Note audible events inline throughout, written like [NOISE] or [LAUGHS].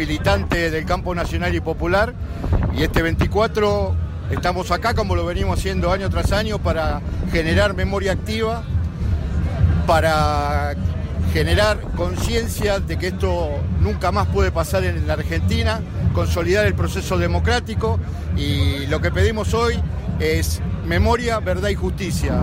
Militante del campo nacional y popular, y este 24 estamos acá como lo venimos haciendo año tras año para generar memoria activa, para generar conciencia de que esto nunca más puede pasar en la Argentina, consolidar el proceso democrático y lo que pedimos hoy es memoria, verdad y justicia.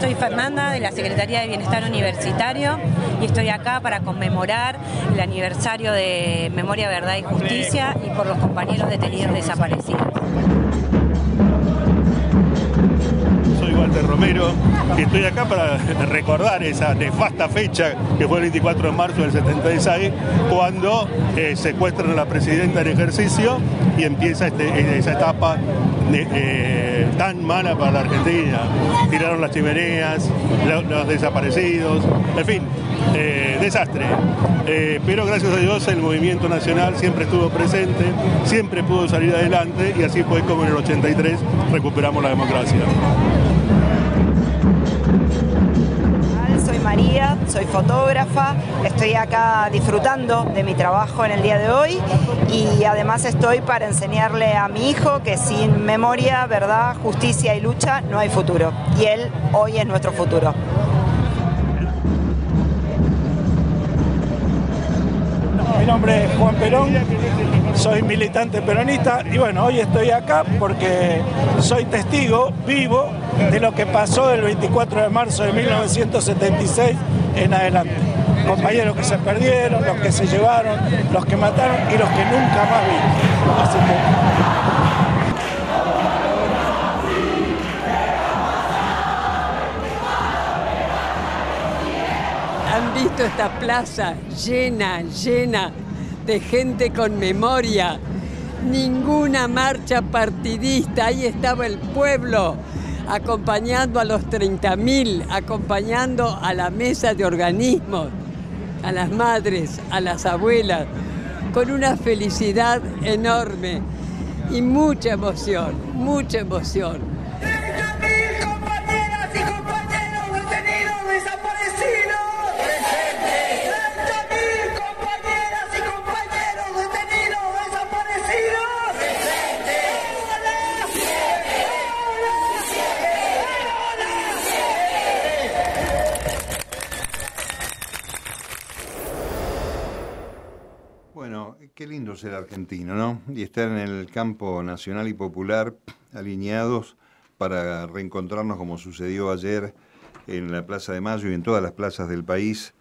Soy Fernanda de la Secretaría de Bienestar Universitario y estoy acá para conmemorar el aniversario de Memoria, Verdad y Justicia y por los compañeros detenidos desaparecidos. Walter Romero, y estoy acá para recordar esa nefasta fecha que fue el 24 de marzo del 76, cuando eh, secuestran a la presidenta en ejercicio y empieza este, esa etapa eh, tan mala para la Argentina. Tiraron las chimeneas, los, desaparecidos, en fin, eh, desastre. pero gracias a Dios el movimiento nacional siempre estuvo presente, siempre pudo salir adelante y así fue como en el 83 recuperamos la democracia. María, soy fotógrafa, estoy acá disfrutando de mi trabajo en el día de hoy y además estoy para enseñarle a mi hijo que sin memoria, verdad, justicia y lucha no hay futuro. Y él hoy es nuestro futuro. Mi nombre es Juan Perón, soy militante peronista y bueno, hoy estoy acá porque soy testigo vivo de lo que pasó el 24 de marzo de 1976 en adelante. Compañeros que se perdieron, los que se llevaron, los que mataron y los que nunca más vi. han visto esta plaza llena, llena de gente con memoria. Ninguna marcha partidista, ahí estaba el pueblo acompañando a los 30.000, acompañando a la mesa de organismos, a las madres, a las abuelas, con una felicidad enorme y mucha emoción, mucha emoción. Argentino, ¿no? Y estar en el campo nacional y popular alineados para reencontrarnos como sucedió ayer en la Plaza de Mayo y en todas las plazas del país,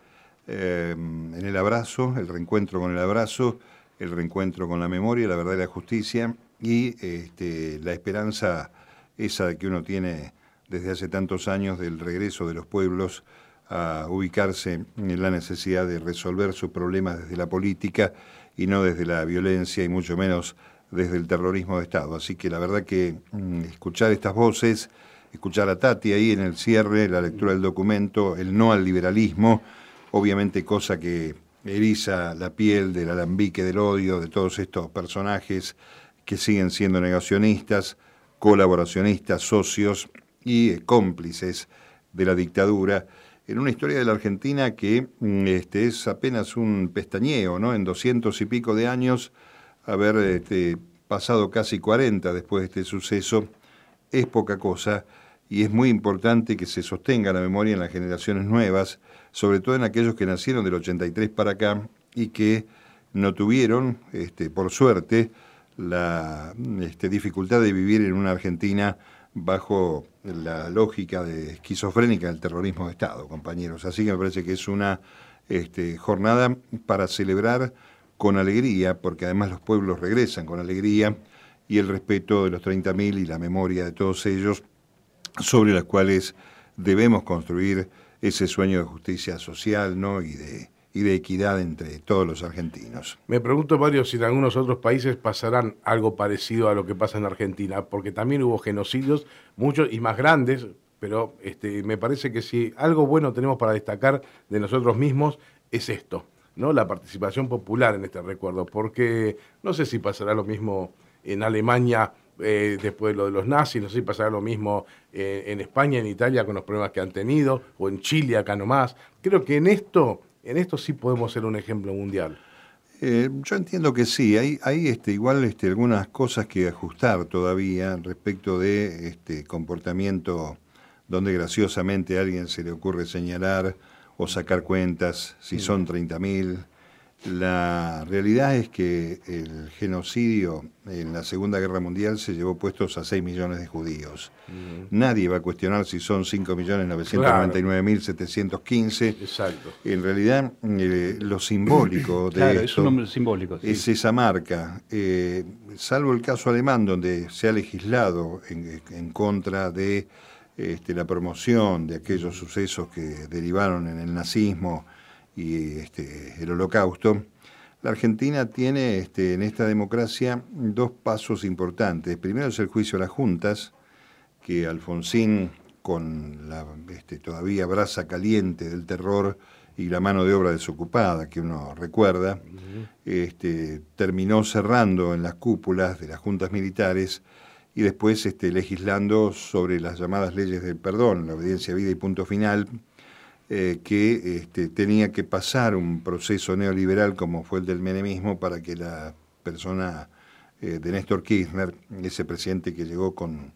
eh, en el abrazo, el reencuentro con el abrazo, el reencuentro con la memoria, la verdad y la justicia y este, la esperanza esa que uno tiene desde hace tantos años del regreso de los pueblos a ubicarse en la necesidad de resolver sus problemas desde la política y no desde la violencia y mucho menos desde el terrorismo de Estado. Así que la verdad que mm, escuchar estas voces, escuchar a Tati ahí en el cierre, la lectura del documento, el no al liberalismo, obviamente cosa que eriza la piel del alambique del odio de todos estos personajes que siguen siendo negacionistas, colaboracionistas, socios y cómplices de la dictadura en una historia de la Argentina que mm, este, es apenas un pestañeo, ¿no? En doscientos y pico de años, haber este, pasado casi 40 después de este suceso, es poca cosa y es muy importante que se sostenga la memoria en las generaciones nuevas, sobre todo en aquellos que nacieron del 83 para acá y que no tuvieron, este, por suerte, la este, dificultad de vivir en una Argentina bajo la lógica de esquizofrénica del terrorismo de Estado, compañeros. Así que me parece que es una este, jornada para celebrar con alegría, porque además los pueblos regresan con alegría, y el respeto de los 30.000 y la memoria de todos ellos, sobre las cuales debemos construir ese sueño de justicia social ¿no? y de y de equidad entre todos los argentinos. Me pregunto, Mario, si en algunos otros países pasarán algo parecido a lo que pasa en Argentina, porque también hubo genocidios, muchos y más grandes, pero este, me parece que si algo bueno tenemos para destacar de nosotros mismos es esto, ¿no? La participación popular en este recuerdo, porque no sé si pasará lo mismo en Alemania eh, después de lo de los nazis, no sé si pasará lo mismo eh, en España, en Italia, con los problemas que han tenido, o en Chile, acá nomás. Creo que en esto, en esto sí podemos ser un ejemplo mundial. Eh, yo entiendo que sí, hay, hay este, igual este, algunas cosas que ajustar todavía respecto de este comportamiento donde graciosamente a alguien se le ocurre señalar o sacar cuentas si son 30.000. La realidad es que el genocidio en la Segunda Guerra Mundial se llevó puestos a 6 millones de judíos. Mm. Nadie va a cuestionar si son 5.999.715. Exacto. En realidad, eh, lo simbólico de es un nombre simbólico. Es esa marca. Eh, salvo el caso alemán, donde se ha legislado en contra de este, la promoción de aquellos sucesos que derivaron en el nazismo y este, el holocausto, la Argentina tiene este, en esta democracia dos pasos importantes. Primero es el juicio a las juntas, que Alfonsín, con la este, todavía brasa caliente del terror y la mano de obra desocupada que uno recuerda, este, terminó cerrando en las cúpulas de las juntas militares y después este, legislando sobre las llamadas leyes del perdón, la obediencia a vida y punto final, eh, que este, tenía que pasar un proceso neoliberal como fue el del menemismo para que la persona eh, de Néstor Kirchner, ese presidente que llegó con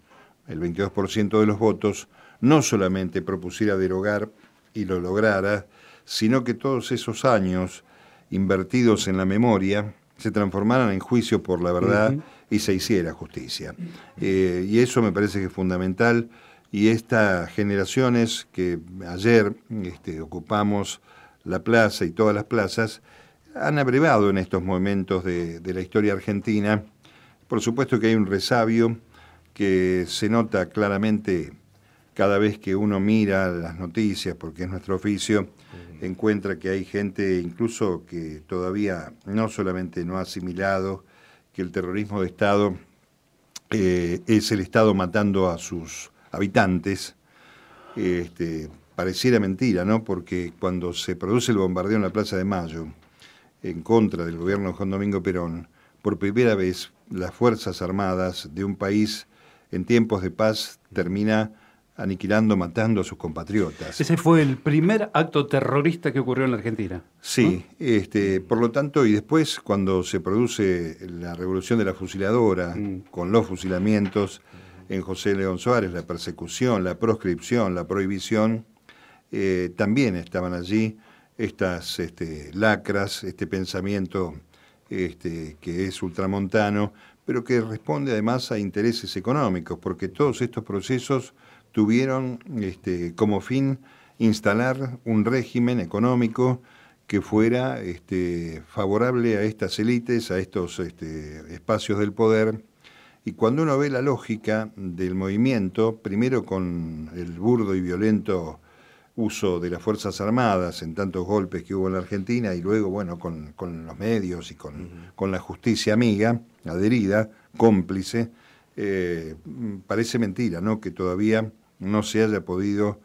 el 22% de los votos, no solamente propusiera derogar y lo lograra, sino que todos esos años invertidos en la memoria se transformaran en juicio por la verdad y se hiciera justicia. Eh, y eso me parece que es fundamental y estas generaciones que ayer este, ocupamos la plaza y todas las plazas han abrevado en estos momentos de, la historia argentina. Por supuesto que hay un resabio que se nota claramente cada vez que uno mira las noticias, porque es nuestro oficio, encuentra que hay gente incluso que todavía no solamente no ha asimilado que el terrorismo de Estado eh, es el Estado matando a sus habitantes, este, pareciera mentira, ¿no? Porque cuando se produce el bombardeo en la Plaza de Mayo, en contra del gobierno de Juan Domingo Perón, por primera vez las Fuerzas Armadas de un país en tiempos de paz termina aniquilando, matando a sus compatriotas. Ese fue el primer acto terrorista que ocurrió en la Argentina. Sí, este, por lo tanto, y después cuando se produce la revolución de la fusiladora, mm. con los fusilamientos en José León Suárez, la persecución, la proscripción, la prohibición, eh, también estaban allí estas este, lacras, este pensamiento este, que es ultramontano, pero que responde además a intereses económicos, porque todos estos procesos tuvieron este, como fin instalar un régimen económico que fuera este, favorable a estas élites, a estos espacios del poder. Y cuando uno ve la lógica del movimiento, primero con el burdo y violento uso de las Fuerzas Armadas en tantos golpes que hubo en la Argentina y luego, bueno, con, los medios y con, con, la justicia amiga, adherida, cómplice, eh, parece mentira, ¿no? Que todavía no se haya podido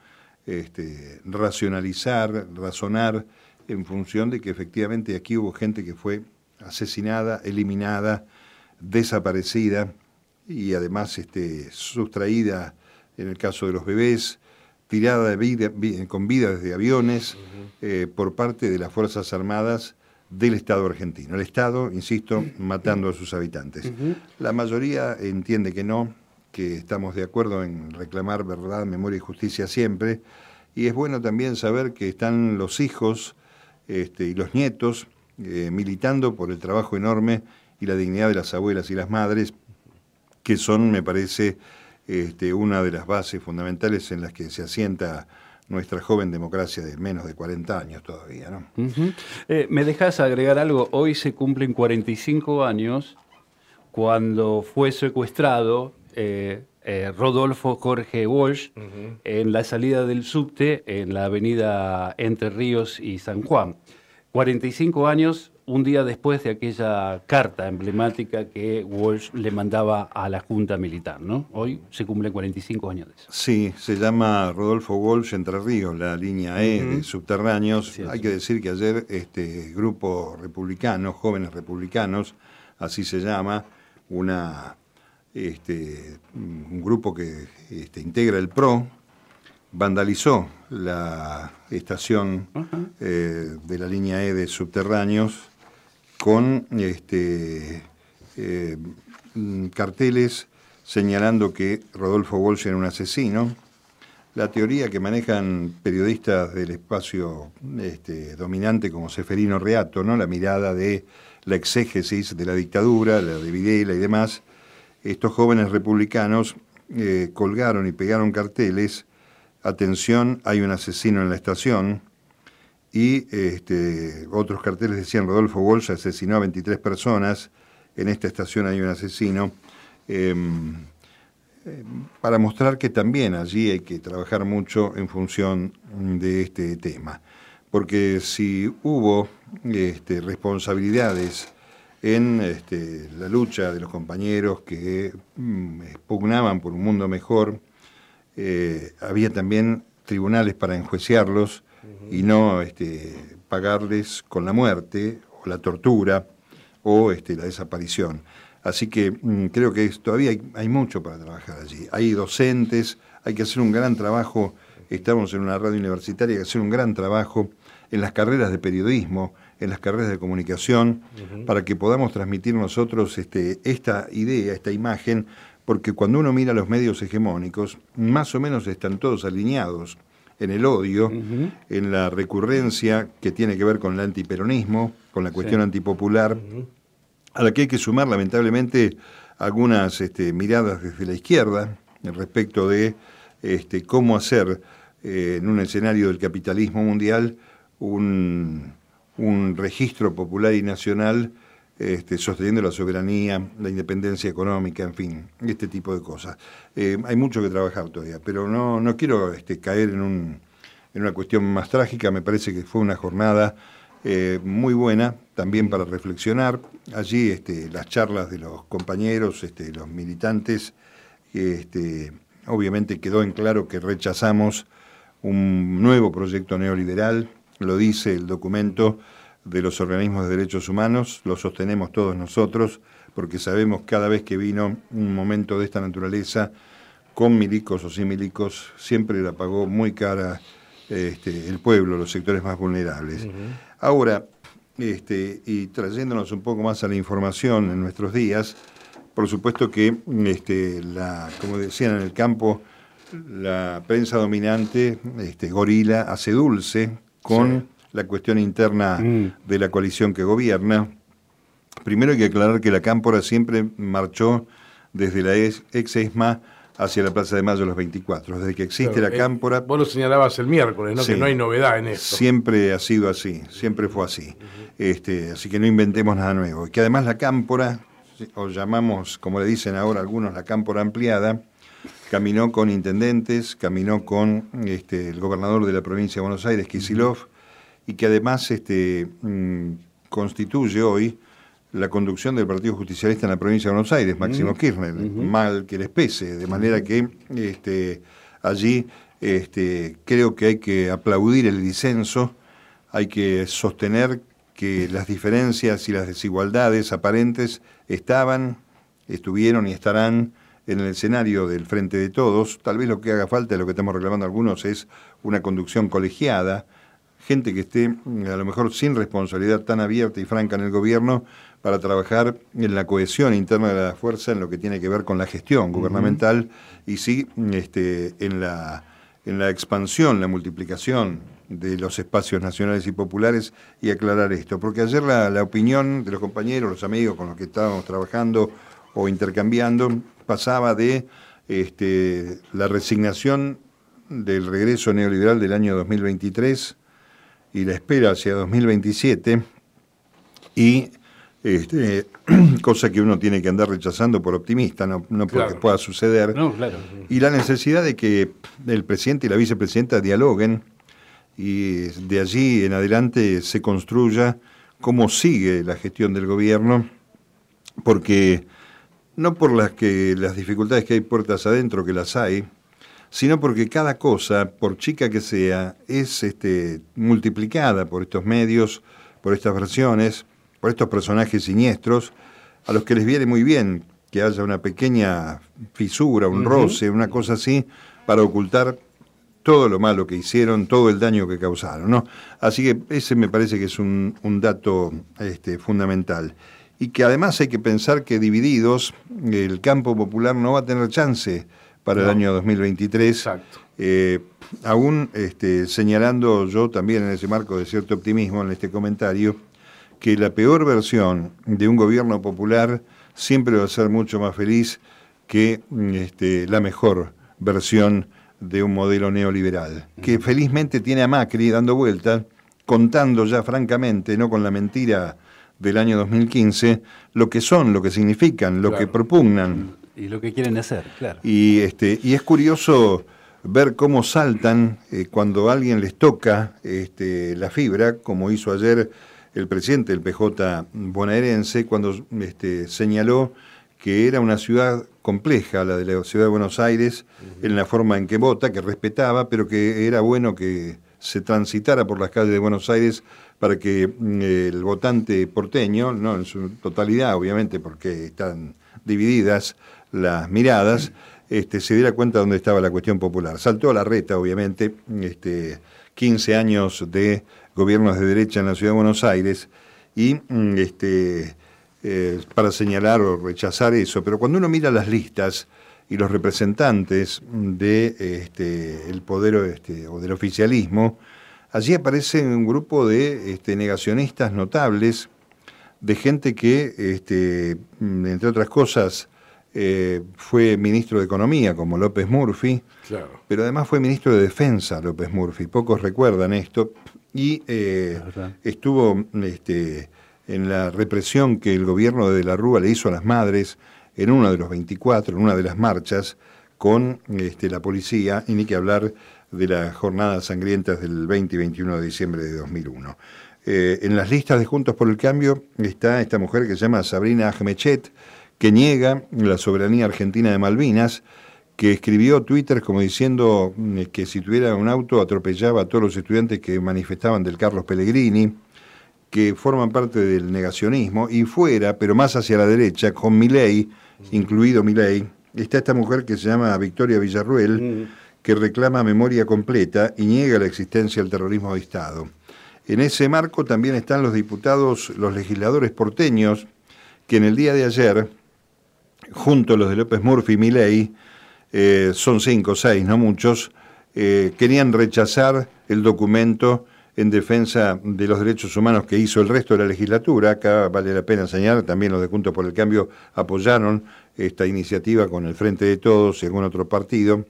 este, racionalizar, razonar en función de que efectivamente aquí hubo gente que fue asesinada, eliminada, desaparecida y además este, sustraída, en el caso de los bebés, tirada de vida, con vida desde aviones eh, por parte de las Fuerzas Armadas del Estado argentino. El Estado, insisto, matando a sus habitantes. La mayoría entiende que no, que estamos de acuerdo en reclamar verdad, memoria y justicia siempre. Y es bueno también saber que están los hijos este, y los nietos eh, militando por el trabajo enorme y la dignidad de las abuelas y las madres, que son, me parece, este, una de las bases fundamentales en las que se asienta nuestra joven democracia de menos de 40 años todavía. ¿no? Eh, ¿Me dejas agregar algo? Hoy se cumplen 45 años cuando fue secuestrado eh, eh, Rodolfo Jorge Walsh en la salida del subte en la avenida Entre Ríos y San Juan. 45 años, un día después de aquella carta emblemática que Walsh le mandaba a la Junta Militar, ¿no? Hoy se cumplen 45 años de eso. Sí, se llama Rodolfo Walsh Entre Ríos, la línea E de subterráneos. Hay que decir que ayer este grupo republicano, jóvenes republicanos, así se llama, una este, un grupo que este, integra el PRO, vandalizó la estación eh, de la línea E de subterráneos con este, eh, carteles señalando que Rodolfo Walsh era un asesino. La teoría que manejan periodistas del espacio este, dominante como Seferino Reato, ¿no? la mirada de la exégesis de la dictadura, la de Videla y demás, estos jóvenes republicanos eh, colgaron y pegaron carteles, atención, hay un asesino en la estación, y este, otros carteles decían Rodolfo Walsh asesinó a 23 personas, en esta estación hay un asesino, em, em, para mostrar que también allí hay que trabajar mucho en función de este tema. Porque si hubo este, responsabilidades en este, la lucha de los compañeros que mm, por un mundo mejor. Eh, había también tribunales para enjuiciarlos y no este, pagarles con la muerte o la tortura o este, la desaparición. Así que mm, creo que todavía hay, mucho para trabajar allí. Hay docentes, hay que hacer un gran trabajo. Estamos en una radio universitaria, hay que hacer un gran trabajo en las carreras de periodismo, en las carreras de comunicación, para que podamos transmitir nosotros este, esta idea, esta imagen, porque cuando uno mira los medios hegemónicos, más o menos están todos alineados en el odio, en la recurrencia que tiene que ver con el antiperonismo, con la cuestión antipopular, a la que hay que sumar lamentablemente algunas este, miradas desde la izquierda respecto de este, cómo hacer eh, en un escenario del capitalismo mundial un, un registro popular y nacional este, sosteniendo la soberanía, la independencia económica, en fin, este tipo de cosas. Eh, hay mucho que trabajar todavía, pero no, no quiero este, caer en, un, en una cuestión más trágica, me parece que fue una jornada eh, muy buena también para reflexionar. Allí este, las charlas de los compañeros, los militantes, obviamente quedó en claro que rechazamos un nuevo proyecto neoliberal, lo dice el documento de los organismos de derechos humanos, lo sostenemos todos nosotros, porque sabemos cada vez que vino un momento de esta naturaleza, con milicos o sin milicos, siempre la pagó muy cara este, el pueblo, los sectores más vulnerables. Ahora, este, y trayéndonos un poco más a la información en nuestros días, por supuesto que, este, la, como decían en el campo, la prensa dominante, este, gorila, hace dulce con la cuestión interna mm. de la coalición que gobierna. Primero hay que aclarar que la Cámpora siempre marchó desde la ex ESMA hacia la Plaza de Mayo los 24. Desde que existe la eh, Cámpora... Vos lo señalabas el miércoles, ¿no? que no hay novedad en esto. Siempre ha sido así, siempre fue así. este, así que no inventemos nada nuevo. Y que además la Cámpora, o llamamos, como le dicen ahora algunos, la Cámpora ampliada, caminó con intendentes, caminó con este, el gobernador de la provincia de Buenos Aires, Kisilov, y que además este, mm, constituye hoy la conducción del Partido Justicialista en la provincia de Buenos Aires, Máximo Kirchner, mal que les pese, de manera que este, allí este, creo que hay que aplaudir el disenso, hay que sostener que las diferencias y las desigualdades aparentes estaban, estuvieron y estarán en el escenario del Frente de Todos. Tal vez lo que haga falta, lo que estamos reclamando algunos, es una conducción colegiada, gente que esté a lo mejor sin responsabilidad tan abierta y franca en el gobierno para trabajar en la cohesión interna de la fuerza en lo que tiene que ver con la gestión gubernamental y sí este, en, la, en la expansión, la multiplicación de los espacios nacionales y populares y aclarar esto. Porque ayer la, la opinión de los compañeros, los amigos con los que estábamos trabajando o intercambiando, pasaba de este, la resignación del regreso neoliberal del año 2023 y la espera hacia 2027 y este, [CLEARS THROAT] cosa que uno tiene que andar rechazando por optimista, no, porque pueda suceder, y la necesidad de que el presidente y la vicepresidenta dialoguen y de allí en adelante se construya cómo sigue la gestión del gobierno, porque no por las que las dificultades que hay puertas adentro, que las hay, sino porque cada cosa, por chica que sea, es este, multiplicada por estos medios, por estas versiones, por estos personajes siniestros, a los que les viene muy bien que haya una pequeña fisura, un roce, una cosa así, para ocultar todo lo malo que hicieron, todo el daño que causaron. ¿no? Así que ese me parece que es un, dato este, fundamental. Y que además hay que pensar que divididos, el campo popular no va a tener chance para el año 2023. Exacto. Eh, aún este, señalando yo también en ese marco de cierto optimismo en este comentario, que la peor versión de un gobierno popular siempre va a ser mucho más feliz que este, la mejor versión de un modelo neoliberal, que felizmente tiene a Macri dando vueltas, contando ya francamente, no con la mentira del año 2015, lo que son, lo que significan, lo que propugnan. Y lo que quieren hacer, claro. Y, este, y es curioso ver cómo saltan eh, cuando alguien les toca este, la fibra, como hizo ayer el presidente del PJ bonaerense, cuando este, señaló que era una ciudad compleja, la de la ciudad de Buenos Aires, en la forma en que vota, que respetaba, pero que era bueno que se transitara por las calles de Buenos Aires para que mm, el votante porteño, no en su totalidad, obviamente, porque están divididas las miradas, este, se diera cuenta de dónde estaba la cuestión popular. Saltó a la reta, obviamente, este, 15 años de gobiernos de derecha en la ciudad de Buenos Aires y mm, este, eh, para señalar o rechazar eso, pero cuando uno mira las listas y los representantes de este, el poder este, o del oficialismo, allí aparece un grupo de este, negacionistas notables, de gente que, este, entre otras cosas, eh, fue ministro de Economía, como López Murphy, pero además fue ministro de Defensa, López Murphy. Pocos recuerdan esto. Y eh, estuvo este, en la represión que el gobierno de, la Rúa le hizo a las madres en uno de los 24, en una de las marchas, con este, la policía, y ni que hablar de las jornadas sangrientas del 20 y 21 de diciembre de 2001. Eh, en las listas de Juntos por el Cambio está esta mujer que se llama Sabrina Ahmechet, que niega la soberanía argentina de Malvinas, que escribió Twitter como diciendo mm, que si tuviera un auto atropellaba a todos los estudiantes que manifestaban del Carlos Pellegrini, que forman parte del negacionismo, y fuera, pero más hacia la derecha, con Milei, incluido Milei, está esta mujer que se llama Victoria Villarruel, mm. que reclama memoria completa y niega la existencia del terrorismo de Estado. En ese marco también están los diputados, los legisladores porteños, que en el día de ayer, junto a los de López Murphy y Milei, eh, son cinco o seis, no muchos, eh, querían rechazar el documento en defensa de los derechos humanos que hizo el resto de la legislatura. Acá vale la pena señalar, también los de Juntos por el Cambio apoyaron esta iniciativa con el Frente de Todos y algún otro partido.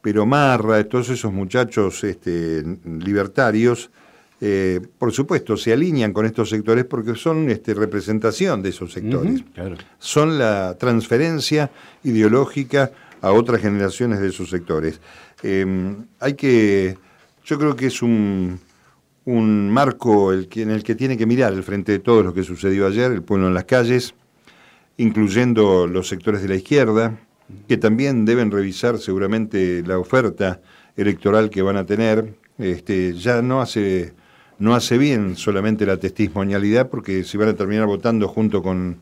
Pero Marra, todos esos muchachos este, libertarios, eh, por supuesto, se alinean con estos sectores porque son este, representación de esos sectores. Son la transferencia ideológica a otras generaciones de esos sectores. Eh, hay que, yo creo que es un, un marco el que, en el que tiene que mirar el frente de todo lo que sucedió ayer, el pueblo en las calles, incluyendo los sectores de la izquierda, que también deben revisar seguramente la oferta electoral que van a tener. Este, ya no hace, no hace bien solamente la testimonialidad, porque si van a terminar votando junto con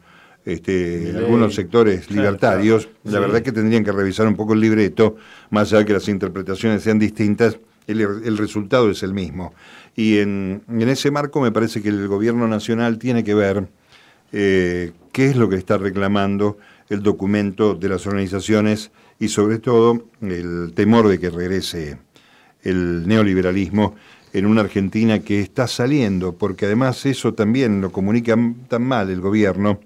este, algunos sectores libertarios, la verdad que tendrían que revisar un poco el libreto, más allá de que las interpretaciones sean distintas, el, resultado es el mismo. Y en, ese marco me parece que el gobierno nacional tiene que ver eh, qué es lo que está reclamando el documento de las organizaciones y sobre todo el temor de que regrese el neoliberalismo en una Argentina que está saliendo, porque además eso también lo comunica tan mal el gobierno,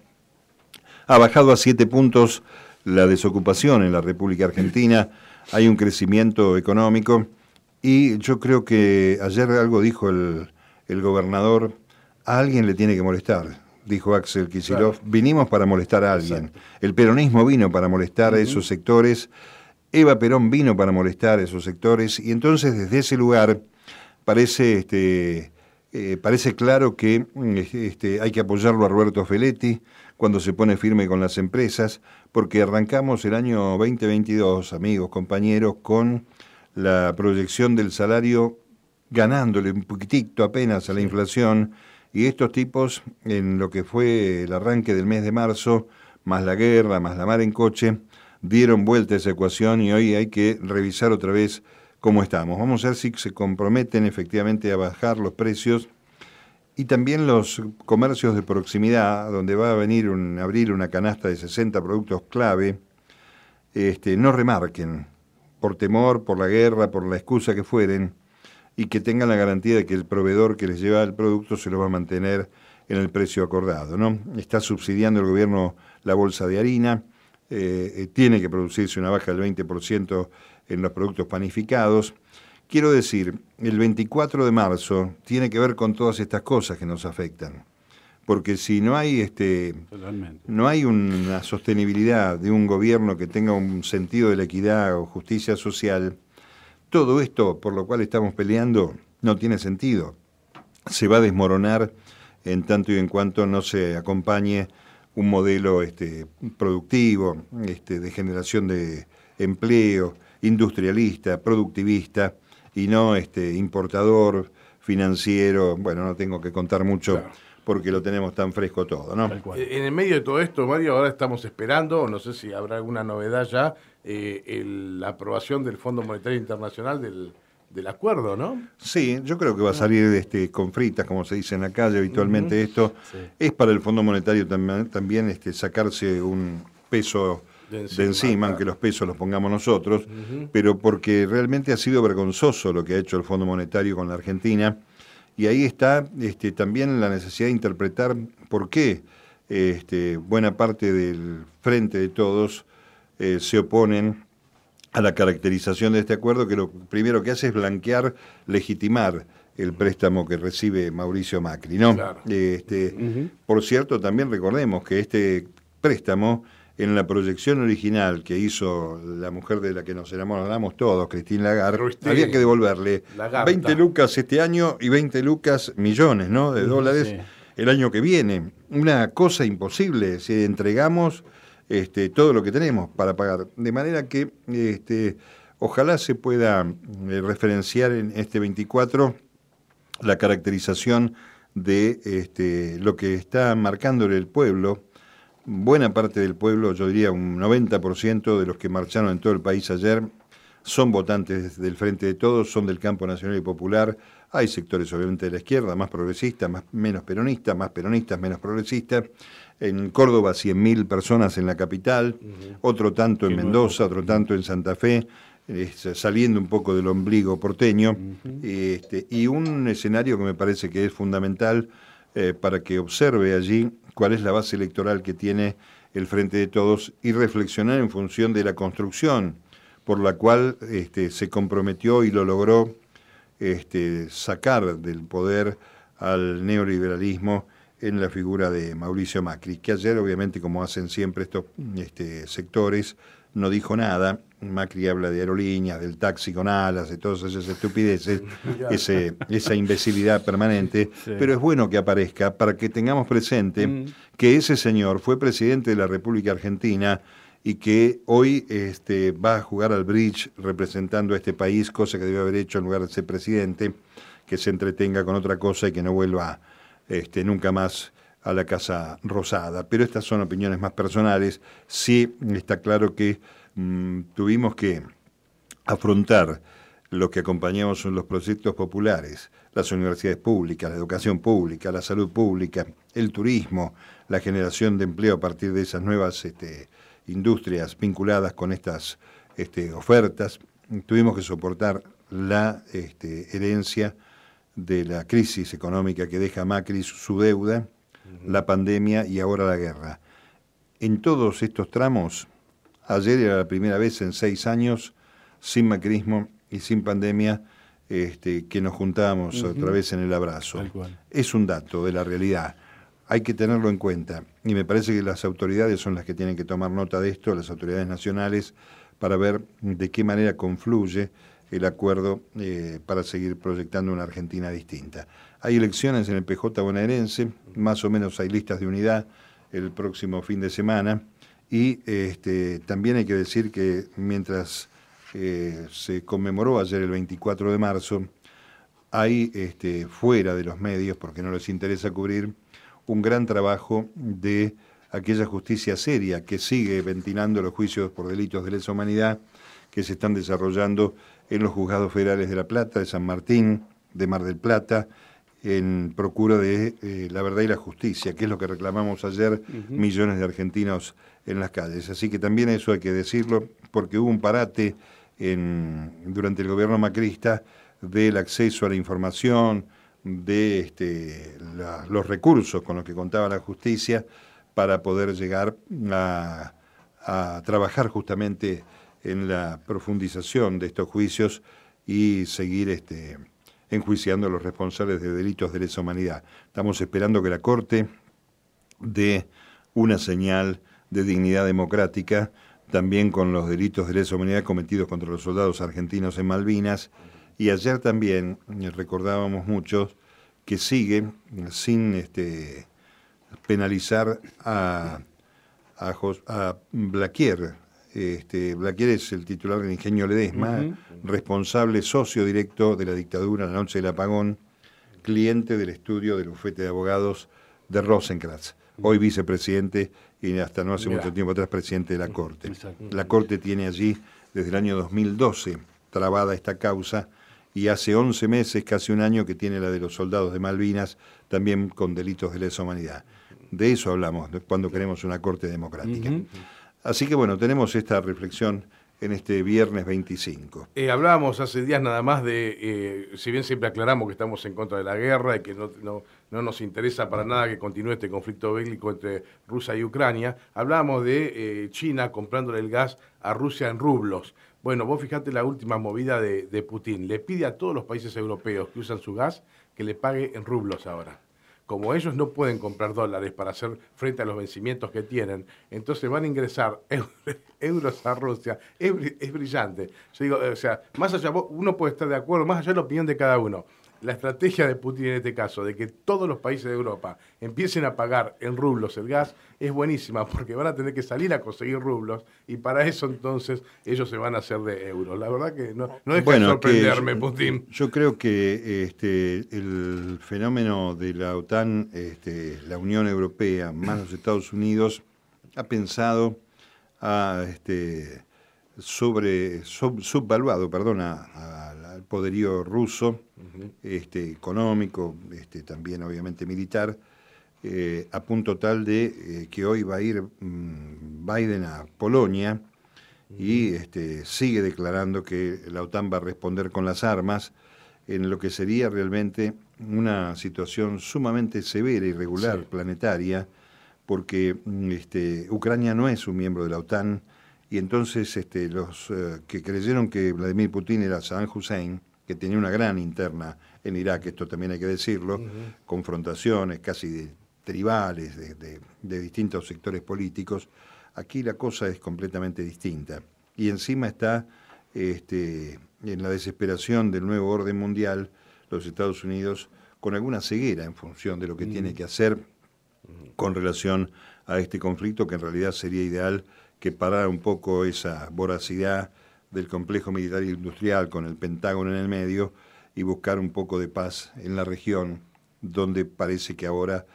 ha bajado a siete puntos la desocupación en la República Argentina, hay un crecimiento económico y yo creo que ayer algo dijo el, gobernador, a alguien le tiene que molestar, dijo Axel Kicillof, vinimos para molestar a alguien. El peronismo vino para molestar a esos sectores, Eva Perón vino para molestar a esos sectores, y entonces desde ese lugar parece, este, eh, parece claro que este, hay que apoyarlo a Roberto Feletti cuando se pone firme con las empresas, porque arrancamos el año 2022, amigos, compañeros, con la proyección del salario ganándole un poquitito apenas a la inflación y estos tipos en lo que fue el arranque del mes de marzo más la guerra, más la mar en coche, dieron vuelta a esa ecuación y hoy hay que revisar otra vez cómo estamos. Vamos a ver si se comprometen efectivamente a bajar los precios y también los comercios de proximidad, donde va a venir un, abrir una canasta de 60 productos clave, este, no remarquen por temor, por la guerra, por la excusa que fueren, y que tengan la garantía de que el proveedor que les lleva el producto se lo va a mantener en el precio acordado. ¿no? Está subsidiando el gobierno la bolsa de harina, eh, eh, tiene que producirse una baja del 20% en los productos panificados. Quiero decir, el 24 de marzo tiene que ver con todas estas cosas que nos afectan. Porque si no hay este no hay una sostenibilidad de un gobierno que tenga un sentido de la equidad o justicia social, todo esto por lo cual estamos peleando no tiene sentido. Se va a desmoronar en tanto y en cuanto no se acompañe un modelo este, productivo, este, de generación de empleo, industrialista, productivista y no este, importador, financiero. Bueno, no tengo que contar mucho. porque lo tenemos tan fresco todo, ¿no? En el medio de todo esto, Mario, ahora estamos esperando, no sé si habrá alguna novedad ya, eh, la aprobación del Fondo Monetario Internacional del, del acuerdo, ¿no? Sí, yo creo que va a salir este, con fritas, como se dice en la calle habitualmente esto. Es para el Fondo Monetario también, también este, sacarse un peso de encima, aunque los pesos los pongamos nosotros, pero porque realmente ha sido vergonzoso lo que ha hecho el Fondo Monetario con la Argentina. Y ahí está este, también la necesidad de interpretar por qué este, buena parte del frente de todos eh, se oponen a la caracterización de este acuerdo, que lo primero que hace es blanquear, legitimar el préstamo que recibe Mauricio Macri. ¿no? este, Por cierto, también recordemos que este préstamo, en la proyección original que hizo la mujer de la que nos enamoramos todos, Cristina Lagarde, había que devolverle 20 lucas este año y 20 lucas millones ¿no? de dólares el año que viene. Una cosa imposible, si entregamos este, todo lo que tenemos para pagar. De manera que este, ojalá se pueda eh, referenciar en este 24 la caracterización de este, lo que está marcándole el pueblo. Buena parte del pueblo, yo diría un 90% de los que marcharon en todo el país ayer, son votantes del Frente de Todos, son del campo nacional y popular. Hay sectores obviamente de la izquierda, más progresistas, más, menos peronistas, más peronistas, menos progresistas. En Córdoba 100.000 personas en la capital, otro tanto en Mendoza, otro tanto en Santa Fe, saliendo un poco del ombligo porteño, este, y un escenario que me parece que es fundamental eh, para que observe allí cuál es la base electoral que tiene el Frente de Todos y reflexionar en función de la construcción por la cual este, se comprometió y lo logró este, sacar del poder al neoliberalismo en la figura de Mauricio Macri, que ayer obviamente como hacen siempre estos este, sectores, no dijo nada. Macri habla de aerolíneas, del taxi con alas, de todas esas estupideces, [LAUGHS] ese, esa imbecilidad permanente, pero es bueno que aparezca para que tengamos presente mm. que ese señor fue presidente de la República Argentina y que hoy este, va a jugar al bridge representando a este país, cosa que debe haber hecho en lugar de ser presidente, que se entretenga con otra cosa y que no vuelva este, nunca más a la Casa Rosada. Pero estas son opiniones más personales. Sí está claro que mm, tuvimos que afrontar lo que acompañamos son los proyectos populares, las universidades públicas, la educación pública, la salud pública, el turismo, la generación de empleo a partir de esas nuevas este, industrias vinculadas con estas este, ofertas. Tuvimos que soportar la este, herencia de la crisis económica que deja Macri, su deuda, la pandemia y ahora la guerra. En todos estos tramos, ayer era la primera vez en seis años, sin macrismo y sin pandemia, este, que nos juntábamos otra vez en el abrazo. Es un dato de la realidad. Hay que tenerlo en cuenta. Y me parece que las autoridades son las que tienen que tomar nota de esto, las autoridades nacionales, para ver de qué manera confluye el acuerdo eh, para seguir proyectando una Argentina distinta. Hay elecciones en el PJ bonaerense, más o menos hay listas de unidad el próximo fin de semana y este, también hay que decir que mientras eh, se conmemoró ayer el 24 de marzo, hay este, fuera de los medios, porque no les interesa cubrir, un gran trabajo de aquella justicia seria que sigue ventilando los juicios por delitos de lesa humanidad que se están desarrollando en los juzgados federales de La Plata, de San Martín, de Mar del Plata, en procura de eh, la verdad y la justicia, que es lo que reclamamos ayer millones de argentinos en las calles. Así que también eso hay que decirlo, porque hubo un parate en, durante el gobierno macrista del acceso a la información, de este, los recursos con los que contaba la justicia para poder llegar a, trabajar justamente en la profundización de estos juicios y seguir este, enjuiciando a los responsables de delitos de lesa humanidad. Estamos esperando que la Corte dé una señal de dignidad democrática también con los delitos de lesa humanidad cometidos contra los soldados argentinos en Malvinas. Y ayer también recordábamos muchos que sigue sin este, penalizar a, a, a Blaquier, este, Blaquier es el titular del Ingenio Ledesma, responsable socio directo de la dictadura la noche del apagón, cliente del estudio del bufete de abogados de Rosenkrantz, hoy vicepresidente y hasta no hace mucho tiempo atrás presidente de la Corte. La Corte tiene allí desde el año 2012 trabada esta causa y hace 11 meses, casi un año, que tiene la de los soldados de Malvinas, también con delitos de lesa humanidad. De eso hablamos cuando queremos una Corte democrática. Así que bueno, tenemos esta reflexión en este viernes 25. Eh, hablábamos hace días nada más de, eh, si bien siempre aclaramos que estamos en contra de la guerra y que no, no, nos interesa para nada que continúe este conflicto bélico entre Rusia y Ucrania, hablábamos de eh, China comprándole el gas a Rusia en rublos. Bueno, vos fijate la última movida de, de Putin. Le pide a todos los países europeos que usan su gas que le pague en rublos ahora como ellos no pueden comprar dólares para hacer frente a los vencimientos que tienen, entonces van a ingresar euros [LAUGHS] a Rusia. Es, brillante. Yo digo, o sea, más allá, uno puede estar de acuerdo, más allá de la opinión de cada uno la estrategia de Putin en este caso, de que todos los países de Europa empiecen a pagar en rublos el gas, es buenísima, porque van a tener que salir a conseguir rublos y para eso entonces ellos se van a hacer de euros. La verdad que no, no deja de sorprenderme, Putin. Yo creo que este, el fenómeno de la OTAN, este, la Unión Europea, más los Estados Unidos, ha pensado, a este, sobre, subvaluado, perdona, al poderío ruso, este, económico, este, también obviamente militar, eh, a punto tal de eh, que hoy va a ir mm, Biden a Polonia y este, sigue declarando que la OTAN va a responder con las armas en lo que sería realmente una situación sumamente severa y regular planetaria, porque mm, este, Ucrania no es un miembro de la OTAN, y entonces este, los eh, que creyeron que Vladimir Putin era Saddam Hussein, que tenía una gran interna en Irak, esto también hay que decirlo, confrontaciones casi de, tribales de, distintos sectores políticos, aquí la cosa es completamente distinta. Y encima está este, en la desesperación del nuevo orden mundial, los Estados Unidos con alguna ceguera en función de lo que tiene que hacer con relación a este conflicto, que en realidad sería ideal que parara un poco esa voracidad del complejo militar e industrial con el Pentágono en el medio y buscar un poco de paz en la región, donde parece que ahora,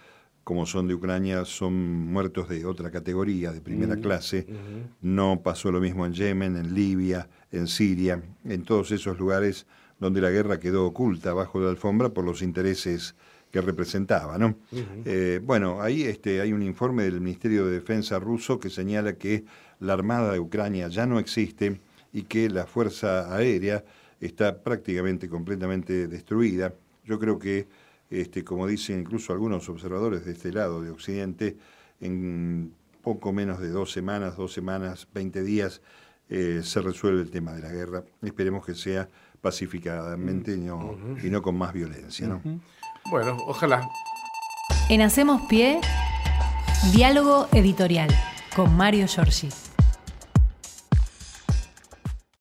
como son de Ucrania, son muertos de otra categoría, de primera clase. No pasó lo mismo en Yemen, en Libia, en Siria, en todos esos lugares donde la guerra quedó oculta bajo la alfombra por los intereses que representaba. ¿no? Eh, bueno, ahí este, hay un informe del Ministerio de Defensa ruso que señala que la Armada de Ucrania ya no existe y que la Fuerza Aérea está prácticamente completamente destruida. Yo creo que, este, como dicen incluso algunos observadores de este lado de Occidente, en poco menos de dos semanas, dos semanas, veinte días, eh, se resuelve el tema de la guerra. Esperemos que sea pacificadamente y, no, con más violencia. ¿no? Bueno, ojalá. En Hacemos Pie, diálogo editorial con Mario Giorgi.